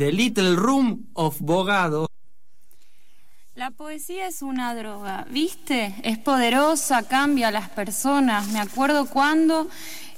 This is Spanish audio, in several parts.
The Little Room of Bogado. La poesía es una droga, ¿viste? Es poderosa, cambia a las personas. Me acuerdo cuando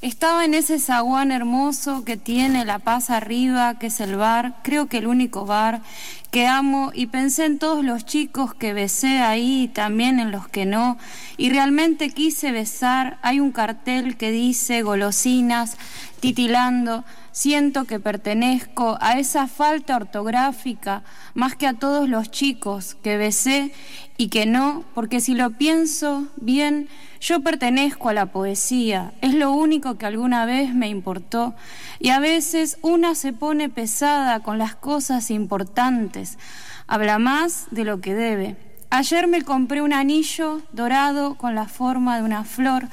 estaba en ese zaguán hermoso que tiene La Paz arriba, que es el bar, creo que el único bar que amo, y pensé en todos los chicos que besé ahí, y también en los que no, y realmente quise besar. Hay un cartel que dice golosinas, titilando. Siento que pertenezco a esa falta ortográfica más que a todos los chicos que besé y que no, porque si lo pienso bien, yo pertenezco a la poesía, es lo único que alguna vez me importó. Y a veces una se pone pesada con las cosas importantes, habla más de lo que debe. Ayer me compré un anillo dorado con la forma de una flor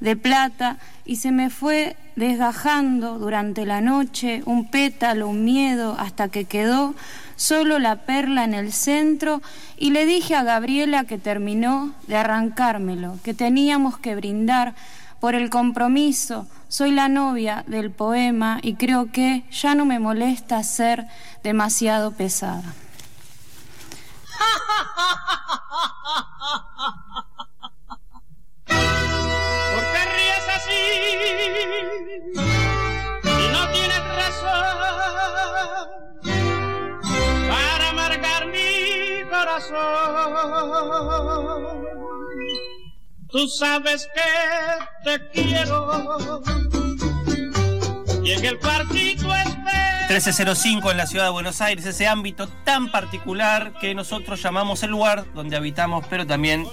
de plata y se me fue desgajando durante la noche un pétalo, un miedo, hasta que quedó solo la perla en el centro y le dije a Gabriela que terminó de arrancármelo, que teníamos que brindar por el compromiso. Soy la novia del poema y creo que ya no me molesta ser demasiado pesada. ¿Por qué ríes así? Y no tienes razón para amargar mi corazón. Tú sabes que te quiero y en el espero. 1305 en la ciudad de Buenos Aires, ese ámbito tan particular que nosotros llamamos el lugar donde habitamos, pero también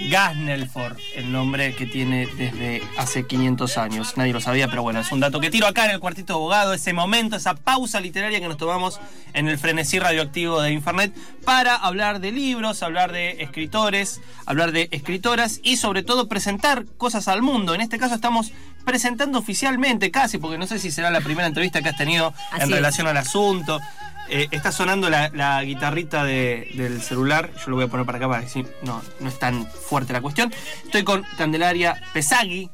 Gasnelford, el nombre que tiene desde hace 500 años. Nadie lo sabía, pero bueno, es un dato que tiro acá en el cuartito de abogado, ese momento, esa pausa literaria que nos tomamos en el frenesí radioactivo de Infernet para hablar de libros, hablar de escritores, hablar de escritoras y sobre todo presentar cosas al mundo. En este caso estamos presentando oficialmente, casi, porque no sé si será la primera entrevista que has tenido Así en es. relación al asunto. Eh, está sonando la, la guitarrita de- del celular. Yo lo voy a poner para acá para decir, no, no es tan fuerte la cuestión. Estoy con Candelaria Pesagui.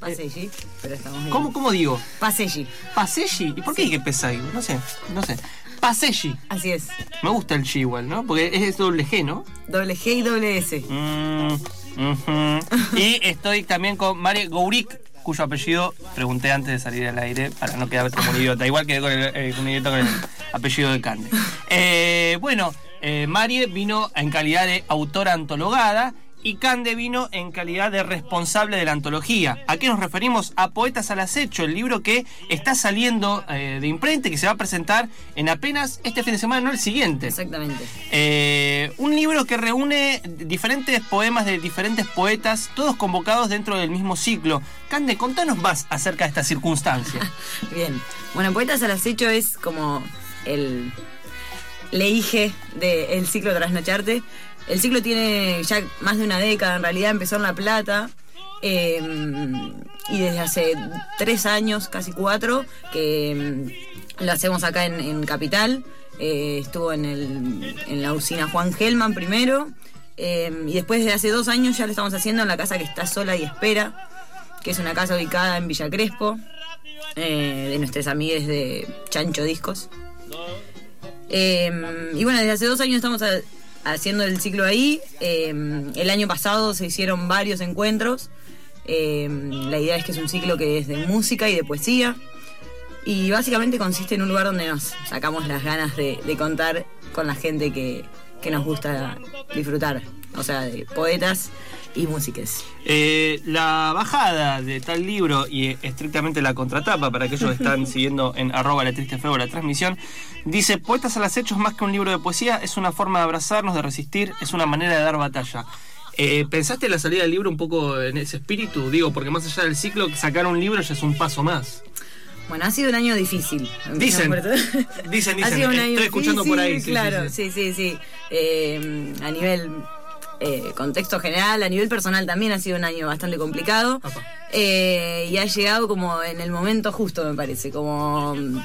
Paseggi, pero estamos bien. ¿Cómo, cómo digo? Paseggi. Paseggi. ¿Y por qué dije Pesagui? No sé, no sé. Paseggi. Así es. Me gusta el G igual, ¿no? Porque es doble G, ¿no? Doble G y doble S. Mm. Y estoy también con María Gourik, cuyo apellido pregunté antes de salir al aire para no quedar como un idiota. Igual quedé con el, eh, como un idiota con el apellido de Cande. Eh, bueno, eh, Marie vino en calidad de autora antologada. Y Cande vino en calidad de responsable de la antología. ¿A qué nos referimos? A Poetas al Acecho, el libro que está saliendo eh, de imprenta y que se va a presentar en apenas este fin de semana, no el siguiente. Exactamente. Eh, un libro que reúne diferentes poemas de diferentes poetas, todos convocados dentro del mismo ciclo. Cande, contanos más acerca de esta circunstancia. Bien. Bueno, Poetas al Acecho es como el leije del ciclo Trasnocharte. El ciclo tiene ya más de una década, en realidad empezó en La Plata. eh, y desde hace tres años, casi cuatro, que mm, lo hacemos acá en, Capital. Eh, estuvo en, el, en la usina Juan Gelman primero. eh, y después de hace dos años ya lo estamos haciendo en la casa que está sola y espera, que es una casa ubicada en Villa Crespo, eh, de nuestras amigas de Chancho Discos. Eh, y bueno, desde hace dos años estamos a- haciendo el ciclo ahí. Eh, el año pasado se hicieron varios encuentros. Eh, la idea es que es un ciclo que es de música y de poesía. Y básicamente consiste en un lugar donde nos sacamos las ganas de, de contar con la gente que, que nos gusta disfrutar. O sea, de poetas y músicas. Eh, la bajada de tal libro y eh, estrictamente la contratapa, para aquellos que están siguiendo en arroba la triste feo la transmisión, dice, Poetas al acecho es más que un libro de poesía, es una forma de abrazarnos, de resistir, es una manera de dar batalla. Eh, ¿Pensaste en la salida del libro un poco en ese espíritu? Digo, porque más allá del ciclo, sacar un libro ya es un paso más. Bueno, ha sido un año difícil. Dicen, eso- dicen, Ha dicen. sido un Estoy año escuchando por ahí, sí, sí, claro, sí. sí, sí, sí. Eh, a nivel eh, contexto general, a nivel personal también ha sido un año bastante complicado. Eh, y ha llegado como en el momento justo, me parece. Como mm,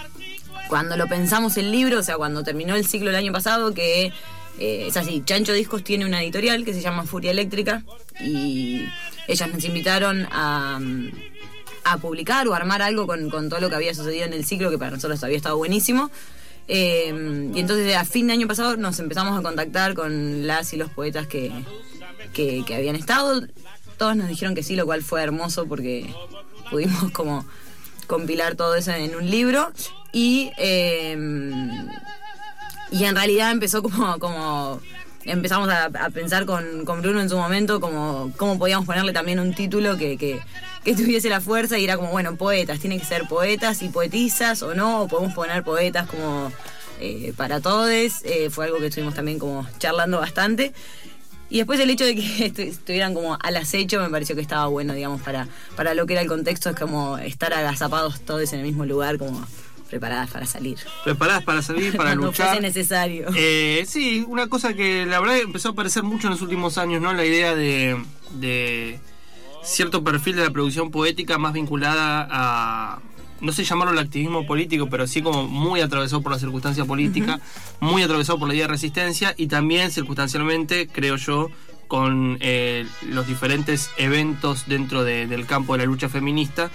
cuando lo pensamos el libro, o sea, cuando terminó el ciclo el año pasado, que eh, es así, Chancho Discos tiene una editorial que se llama Furia Eléctrica y ellas nos invitaron a, mm, a publicar o armar algo con, con todo lo que había sucedido en el ciclo, que para nosotros había estado buenísimo. Eh, y entonces a fin de año pasado nos empezamos a contactar con las y los poetas que, que, que habían estado. Todos nos dijeron que sí, lo cual fue hermoso porque pudimos como compilar todo eso en un libro. Y, eh, y en realidad empezó como, como empezamos a, pensar con, Bruno en su momento como cómo podíamos ponerle también un título que, que, que tuviese la fuerza y era como, bueno, poetas, tiene que ser poetas y poetisas o no, o podemos poner poetas como eh, para todos. Eh, fue algo que estuvimos también como charlando bastante. Y después el hecho de que estu- estuvieran como al acecho me pareció que estaba bueno, digamos, para, para lo que era el contexto, es como estar agazapados todos en el mismo lugar, como preparadas para salir. Preparadas para salir, para Cuando luchar. fuese necesario. Eh, sí, una cosa que la verdad empezó a aparecer mucho en los últimos años, ¿no? La idea de, de cierto perfil de la producción poética más vinculada a, no sé llamarlo el activismo político, pero sí como muy atravesado por la circunstancia política, muy atravesado por la idea de resistencia y también circunstancialmente, creo yo, con eh, los diferentes eventos dentro de- del campo de la lucha feminista.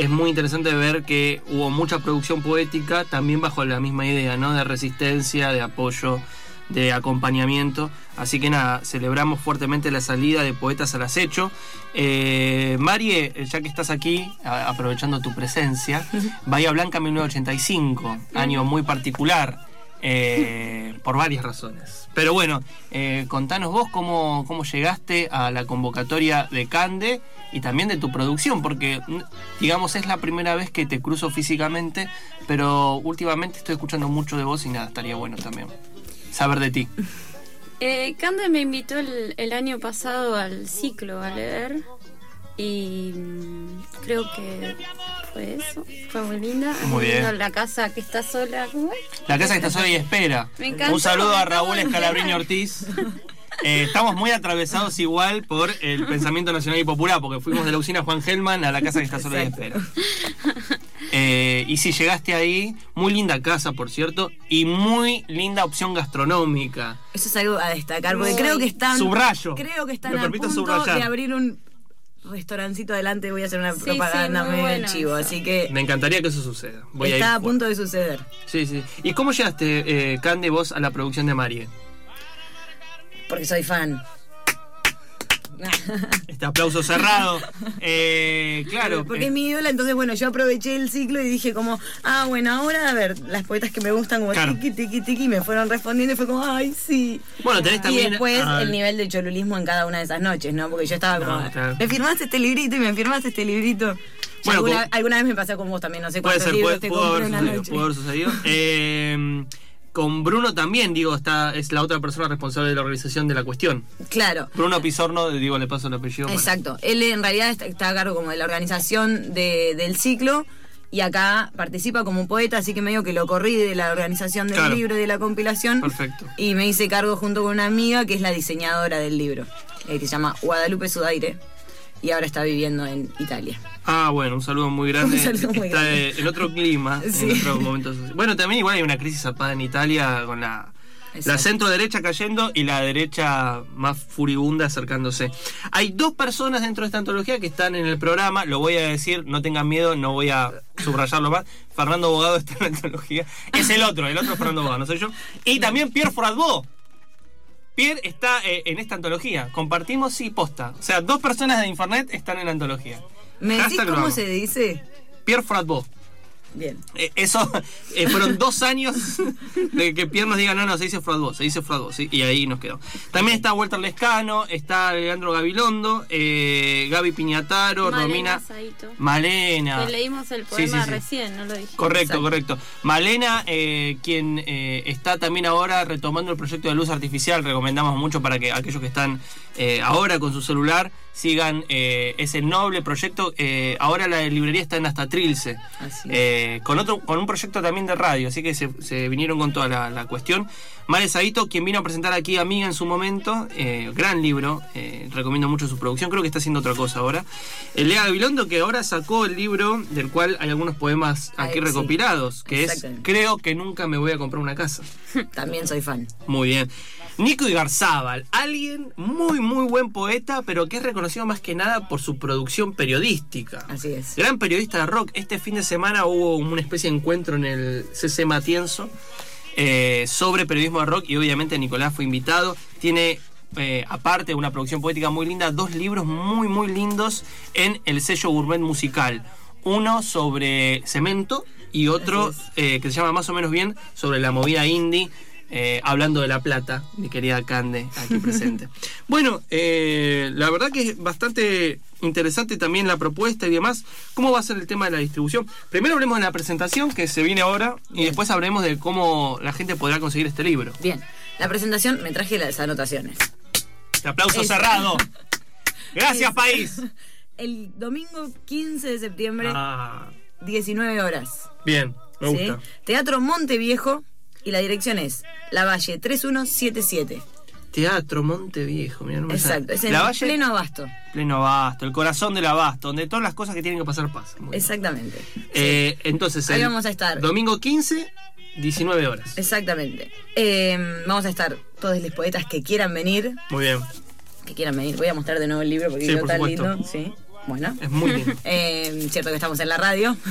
Es muy interesante ver que hubo mucha producción poética también bajo la misma idea, ¿no? De resistencia, de apoyo, de acompañamiento. Así que nada, celebramos fuertemente la salida de Poetas al Acecho. Eh, Marie, ya que estás aquí, a- aprovechando tu presencia, Bahía Blanca 1985, año muy particular, eh, por varias razones. Pero bueno, eh, contanos vos cómo, cómo llegaste a la convocatoria de Cande y también de tu producción, porque digamos es la primera vez que te cruzo físicamente, pero últimamente estoy escuchando mucho de vos y nada, estaría bueno también saber de ti. Eh, Cande me invitó el año pasado al ciclo a leer y mm, creo que fue eso, fue muy linda. Muy bien. La casa que está sola, ¿cómo es? La casa que está sola y espera. Me encantó, Un saludo a Raúl enterar. Ortiz. Eh, estamos muy atravesados igual por el pensamiento nacional y popular, porque fuimos de la usina Juan Gelman a la casa que está sola y espera. Eh, y si llegaste ahí, muy linda casa, por cierto, y muy linda opción gastronómica. Eso es algo a destacar, porque Muy. creo que están. Subrayo. Creo que están a punto subrayar. de abrir un restaurancito adelante. Voy a hacer una Sí, propaganda sí, muy medio bueno chivo, eso. así que Me encantaría que eso suceda. Voy a ir está a punto de suceder. Sí, sí. ¿Y cómo llegaste, eh, Cande, vos a la producción de Marie? Porque soy fan. Este aplauso cerrado. Eh, claro. Porque eh, es mi ídola, entonces bueno, yo aproveché el ciclo y dije como, ah, bueno, ahora a ver, las poetas que me gustan como Claro. tiki, tiki, tiki, me fueron respondiendo y fue como, ay, sí. Bueno, tenés Y también. después al- el nivel de cholulismo en cada una de esas noches, ¿no? Porque yo estaba No, como, claro. me firmaste este librito y me firmaste este librito. Bueno, alguna, vez me pasó con vos también, no sé Puede cuántos ser, libros puede, te pudo haber una sucedido. noche. pudo haber sucedido. Eh, con Bruno también, digo, está, es la otra persona responsable de la organización de la cuestión. Claro. Bruno Pizorno, digo, le paso el apellido. para- Exacto. Él en realidad está, está a cargo como de la organización de- del ciclo y acá participa como poeta, así que medio que lo corrí de la organización del Claro. libro y de la compilación. Perfecto. Y me hice cargo junto con una amiga que es la diseñadora del libro, eh, que se llama Guadalupe Sudaire y ahora está viviendo en Italia. Ah, bueno, un saludo muy grande. Un saludo muy Está grande. en otro clima, Sí. en otro momento. Bueno, también igual hay una crisis zapada en Italia con la, centro derecha cayendo y la derecha más furibunda acercándose. Hay dos personas dentro de esta antología que están en el programa, lo voy a decir, no tengan miedo, no voy a subrayarlo más. Fernando Bogado está en la antología. Es el otro, el otro es Fernando Bogado, no soy yo. Y también Pierre Fradbo. Pierre está eh, en esta antología. Compartimos, sí, posta. O sea, dos personas de Infernet están en la antología. ¿Me decís Hashtag cómo se dice? Pierre Fratbo. Bien. Eh, eso eh, fueron dos años de que Pierre nos diga, no, no, se dice Fratbo, se dice Fratbo, ¿sí? y ahí nos quedó. También está Walter Lescano, está Leandro Gabilondo, eh, Gaby Piñataro, Malena Romina. Saito. Malena. Que leímos el poema sí, sí. recién, no lo dije. Correcto, Exacto. correcto. Malena, eh, quien eh, está también ahora retomando el proyecto de luz artificial, recomendamos mucho para que aquellos que están eh, ahora con su celular sigan eh, ese noble proyecto. Eh, ahora la librería está en hasta Trilce, eh, con otro, con un proyecto también de radio, así que se, se vinieron con toda la, la cuestión. Mare Saito, quien vino a presentar aquí a Amiga en su momento, eh, gran libro, recomiendo mucho su producción, creo que está haciendo otra cosa ahora. Eh, Lea Gabilondo, que ahora sacó el libro del cual hay algunos poemas aquí recopilados, que es. Creo que nunca me voy a comprar una casa. También soy fan. Muy bien. Nico Igarzábal, alguien muy, muy buen poeta, pero que es reconocido más que nada por su producción periodística. Así es. Gran periodista de rock. Este fin de semana hubo una especie de encuentro en el CC Matienzo eh, sobre periodismo de rock y obviamente Nicolás fue invitado. Tiene, eh, aparte de una producción poética muy linda, dos libros muy, muy lindos en el sello Gourmet Musical. Uno sobre cemento y otro eh, que se llama más o menos bien sobre la movida indie. Eh, hablando de La Plata, mi querida Cande, aquí presente. bueno, eh, la verdad que es bastante interesante también la propuesta y demás. ¿Cómo va a ser el tema de la distribución? Primero hablemos de la presentación que se viene ahora y después hablemos de cómo la gente podrá conseguir este libro. Bien. La presentación, me traje las anotaciones. Este aplauso Es- cerrado. Gracias, Es- país. El domingo 15 de septiembre, Ah, 19 horas. bien, me ¿sí? gusta. Teatro Monteviejo y la dirección es La Valle 3177. Teatro Monteviejo, mira, no me Exacto, es en La Valle, pleno abasto. pleno abasto, el corazón del abasto, donde todas las cosas que tienen que pasar pasan. Muy. Exactamente. Eh, entonces, Ahí el vamos a estar. Domingo 15, 19 horas. Exactamente. Eh, vamos a estar todos los poetas que quieran venir. Muy bien, Que quieran venir. Voy a mostrar de nuevo el libro porque Sí, quedó por tan supuesto. lindo. Sí. Bueno. es muy lindo. Eh, cierto que estamos en la radio.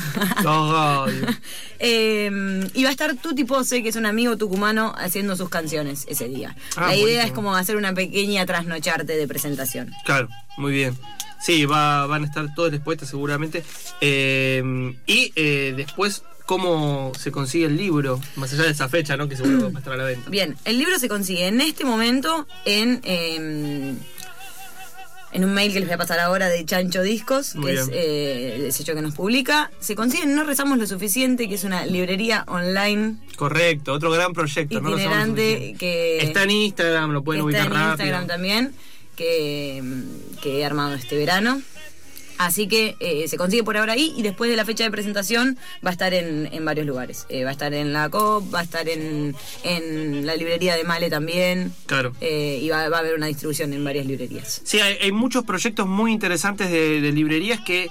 Eh, y va a estar Tuti Pose, que es un amigo tucumano, haciendo sus canciones ese día. Ah, la idea buenísimo. es como hacer una pequeña trasnocharte de presentación. claro, muy bien. Sí, va, van a estar todos los poetas seguramente. Eh, y eh, después, ¿cómo se consigue el libro? Más allá de esa fecha, ¿no? Que seguro va a estar a la venta. Bien, el libro se consigue en este momento en, en un mail que les voy a pasar ahora de Chancho Discos, Muy que es eh, el sello que nos publica. Se consigue en No Rezamos lo Suficiente, que es una librería online Correcto, otro gran proyecto. ¿no? Itinerante suficiente. que Está en Instagram, lo pueden está ubicar en rápido. Instagram también, que, que he armado este verano. Así que eh, se consigue por ahora ahí y después de la fecha de presentación va a estar en, en varios lugares. Eh, va a estar en la COP, va a estar en, en la librería de Male también. Claro. eh, y va, va a haber una distribución en varias librerías. Sí, hay, hay muchos proyectos muy interesantes de, de librerías que,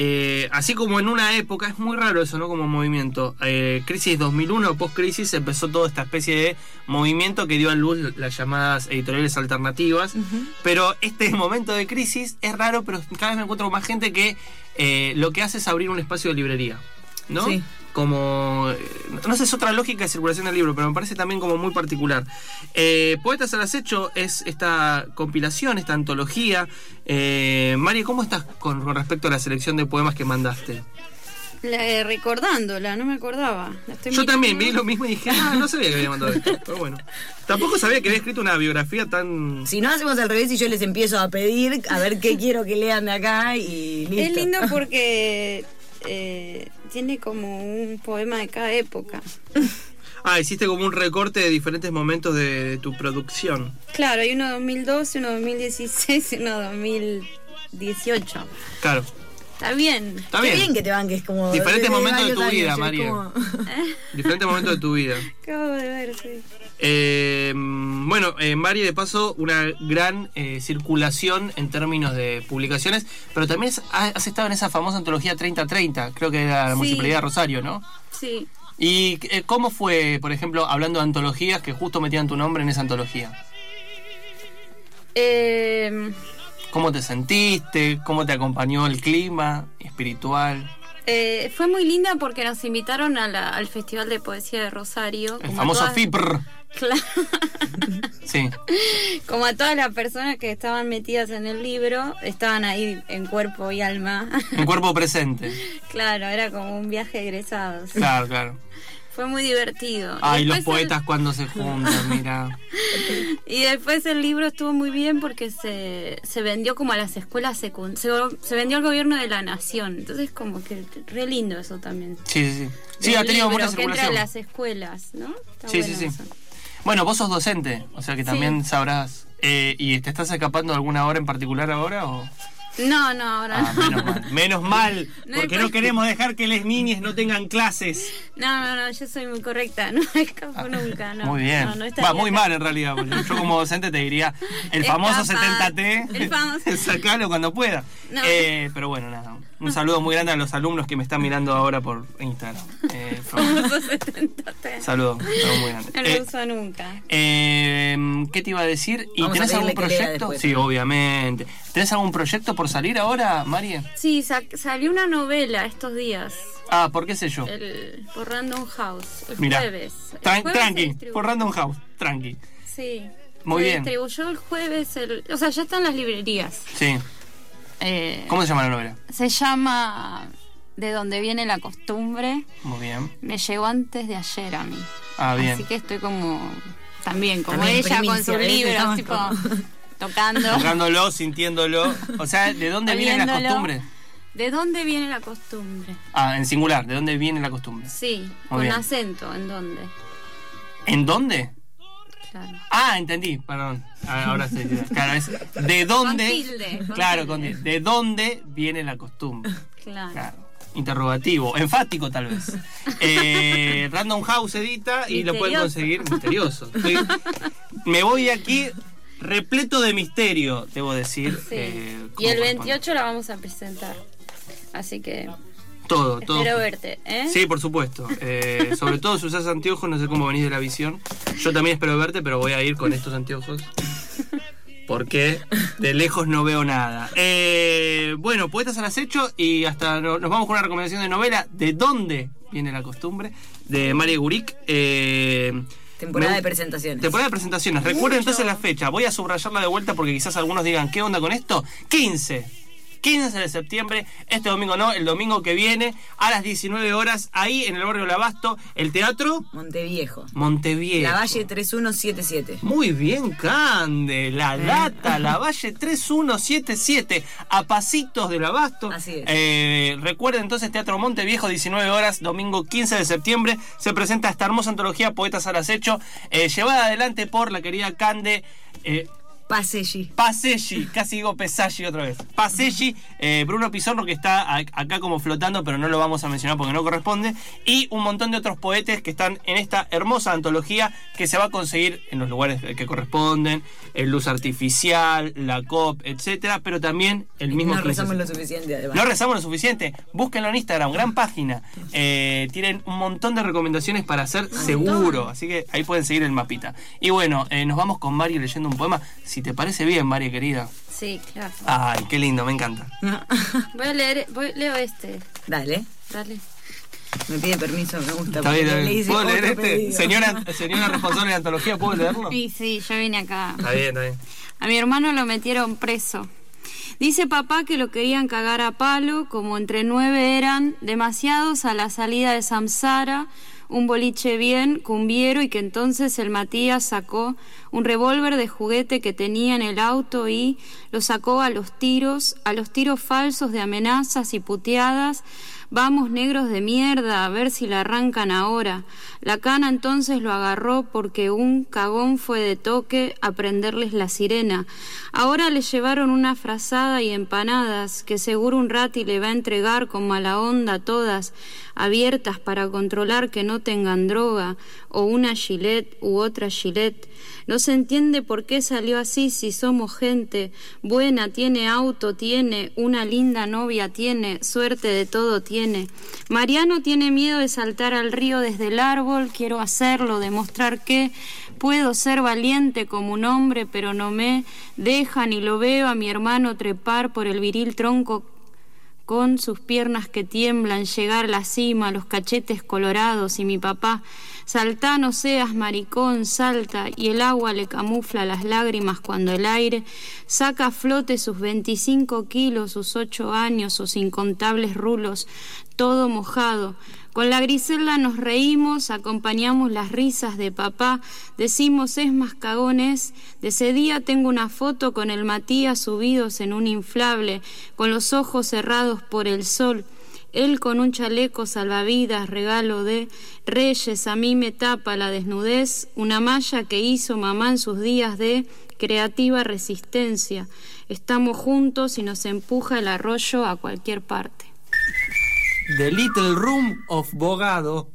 eh, así como en una época, es muy raro eso, ¿no? Como movimiento. Eh, crisis 2001, post-crisis, empezó toda esta especie de movimiento que dio a luz las llamadas editoriales alternativas. Pero este momento de crisis es raro, pero cada vez me encuentro más gente que eh, lo que hace es abrir un espacio de librería, ¿no? Sí. Como, no sé, es otra lógica de circulación del libro, pero me parece también como muy particular. Eh, Poetas al acecho es esta compilación, esta antología. Eh, Mari, ¿cómo estás con, con respecto a la selección de poemas que mandaste? La- eh, recordándola, no me acordaba. La estoy Yo también vi lo mismo y dije, ah, no sabía que había mandado esto. Pero bueno, tampoco sabía que había escrito una biografía tan... Si no hacemos al revés y yo les empiezo a pedir a ver qué quiero que lean de acá y listo. Es lindo porque eh, tiene como un poema de cada época. Ah, hiciste como un recorte de diferentes momentos de, de tu producción. Claro, hay uno 2012, uno 2016 y uno 2018. Claro. Está bien. Está Qué bien. bien que te banques como... Diferentes momentos de tu vida, María. Diferentes momentos de tu vida. Acabo de ver, sí. Eh, bueno, eh, Mari, de paso, una gran eh, circulación en términos de publicaciones, pero también has, has estado en esa famosa antología 3030, creo que era la Sí. Municipalidad de Rosario, ¿no? Sí. ¿Y eh, cómo fue, por ejemplo, hablando de antologías, que justo metían tu nombre en esa antología? Eh, ¿Cómo te sentiste? ¿Cómo te acompañó el clima espiritual? eh, fue muy linda porque nos invitaron a la- al Festival de Poesía de Rosario. El famoso todas- FIPR. Claro. Sí, Como a todas las personas que estaban metidas en el libro, estaban ahí en cuerpo y alma. un cuerpo presente. claro, era como un viaje de egresados. Claro, claro. Fue muy divertido. Ay, los el- poetas cuando se juntan, mira. Y después el libro estuvo muy bien porque se, se vendió como a las escuelas secundarias. Se, se vendió al gobierno de la nación. Entonces, como que re lindo eso también. Sí, sí, sí. Sí, ha tenido mucha que entra circulación. a las escuelas, ¿no? Está Sí, sí, sí. eso. Bueno, vos sos docente, o sea que también sabrás Eh, ¿Y te estás escapando alguna hora en particular ahora o...? No, no, ahora Ah, no. menos mal. Menos mal, No hay porque no queremos dejar que las niñas no tengan clases. No, no, no, yo soy muy correcta, no me escapo nunca, no. Ah, muy bien. No, Va, muy acá. mal en realidad. porque Yo como docente te diría, el famoso Escapa. 70T, El famoso. sacalo cuando pueda. No. Eh, pero bueno, nada. Un saludo muy grande a los alumnos que me están mirando ahora por Instagram. Eh, Famoso 70 saludo, saludo muy grande. No lo Eh, uso nunca. eh, ¿Qué te iba a decir? ¿Y Vamos tenés algún proyecto? después, sí, ¿no? obviamente. ¿Tenés algún proyecto por salir ahora, María? Sí, sa- salió una novela estos días. Ah, ¿por qué sé yo? El, por Random House. El jueves. El Tran- jueves se tranqui, por Random House, tranqui. Sí. Muy se bien. distribuyó el jueves. El, o sea, ya está en las librerías. Sí. Eh, ¿Cómo se llama la novela? Se llama De dónde viene la costumbre. Muy bien. Me llegó antes de ayer a mí. Ah, bien. Así que estoy como. También, como También ella con sus ¿ves? libros, tipo. como- Tocando. Tocándolo, sintiéndolo. O sea, ¿de dónde vienen las Oliéndolo. costumbres? ¿De dónde viene la costumbre? Ah, en singular, ¿de dónde viene la costumbre? Sí, Muy con bien. acento, ¿en dónde? ¿En dónde? Claro. Ah, entendí, perdón. Ah, Ahora sí. Claro, es ¿de dónde? tilde, con claro, tilde. con tilde. ¿De dónde viene la costumbre? Claro. Claro. Interrogativo, enfático tal vez. Eh, Random House edita y lo pueden conseguir misterioso. Estoy- me voy aquí repleto de misterio, debo decir. Sí. eh, y el corresponde. 28 la vamos a presentar. Así que Todo, todo. espero verte, ¿eh? Sí, por supuesto. Eh, sobre todo si usas anteojos, no sé cómo venís de la visión. Yo también espero verte, pero voy a ir con estos anteojos. Porque de lejos no veo nada. Eh, bueno, poetas al acecho y hasta no- nos vamos con una recomendación de novela. ¿De dónde viene la costumbre? De María Gurik. Eh, Temporada de presentaciones. Temporada de presentaciones. Recuerden entonces la fecha. Voy a subrayarla de vuelta porque quizás algunos digan, ¿qué onda con esto? 15. 15 de septiembre, este domingo no, el domingo que viene, a las 19 horas, ahí en el barrio del Abasto, el Teatro Monteviejo. Montevideo. La Valle 3177. Muy bien, Cande. La Eh. data, la Valle 3177, a pasitos del Abasto. Así es. Eh, recuerden entonces Teatro Monteviejo, 19 horas, domingo 15 de septiembre. Se presenta esta hermosa antología Poetas al Acecho, eh, llevada adelante por la querida Cande. Eh, Paselli. Paselli, casi digo Pesaggi otra vez. Paselli, eh, Bruno Pizorno que está acá como flotando, pero no lo vamos a mencionar porque no corresponde. Y un montón de otros poetes que están en esta hermosa antología que se va a conseguir en los lugares que corresponden, el Luz Artificial, la COP, etcétera, pero también el mismo No 15 rezamos lo suficiente, además. no rezamos lo suficiente. Búsquenlo en Instagram, gran página. Eh, tienen un montón de recomendaciones para hacer seguro. Así que ahí pueden seguir el mapita. Y bueno, eh, nos vamos con Mario leyendo un poema. Si te parece bien, Mario querida. Sí, claro. Ay, qué lindo, me encanta. Voy a leer, voy, leo este. Dale. Dale. Me pide permiso, me gusta. Está bien, está bien. ¿Puedo leer este? pedido. Señora, señora responsable de antología, ¿puedo leerlo? Sí, sí, yo vine acá. Está bien, está bien. A mi hermano lo metieron preso. Dice papá que lo querían cagar a palo, como entre nueve eran demasiados a la salida de Samsara, un boliche bien, cumbiero, y que entonces el Matías sacó un revólver de juguete que tenía en el auto y lo sacó a los tiros, a los tiros falsos de amenazas y puteadas. Vamos, negros de mierda, a ver si la arrancan ahora. La cana entonces lo agarró porque un cagón fue de toque a prenderles la sirena. Ahora le llevaron una frazada y empanadas que seguro un rati le va a entregar con mala onda todas, abiertas para controlar que no tengan droga, o una gilet u otra gilet. No se entiende por qué salió así si somos gente buena, tiene auto, tiene una linda novia, tiene suerte de todo, tiene. Mariano tiene miedo de saltar al río desde el árbol, quiero hacerlo, demostrar que puedo ser valiente como un hombre, pero no me dejan y lo veo a mi hermano trepar por el viril tronco con sus piernas que tiemblan, llegar a la cima, los cachetes colorados y mi papá, saltá no seas maricón, salta, y el agua le camufla las lágrimas cuando el aire saca a flote sus 25 kilos, sus ocho años, sus incontables rulos, todo mojado. Con la Griselda nos reímos, acompañamos las risas de papá, decimos es más cagones. De ese día tengo una foto con el Matías subidos en un inflable, con los ojos cerrados por el sol. Él con un chaleco salvavidas, regalo de reyes, a mí me tapa la desnudez, una malla que hizo mamá en sus días de creativa resistencia. Estamos juntos y nos empuja el arroyo a cualquier parte. The Little Room of Bogado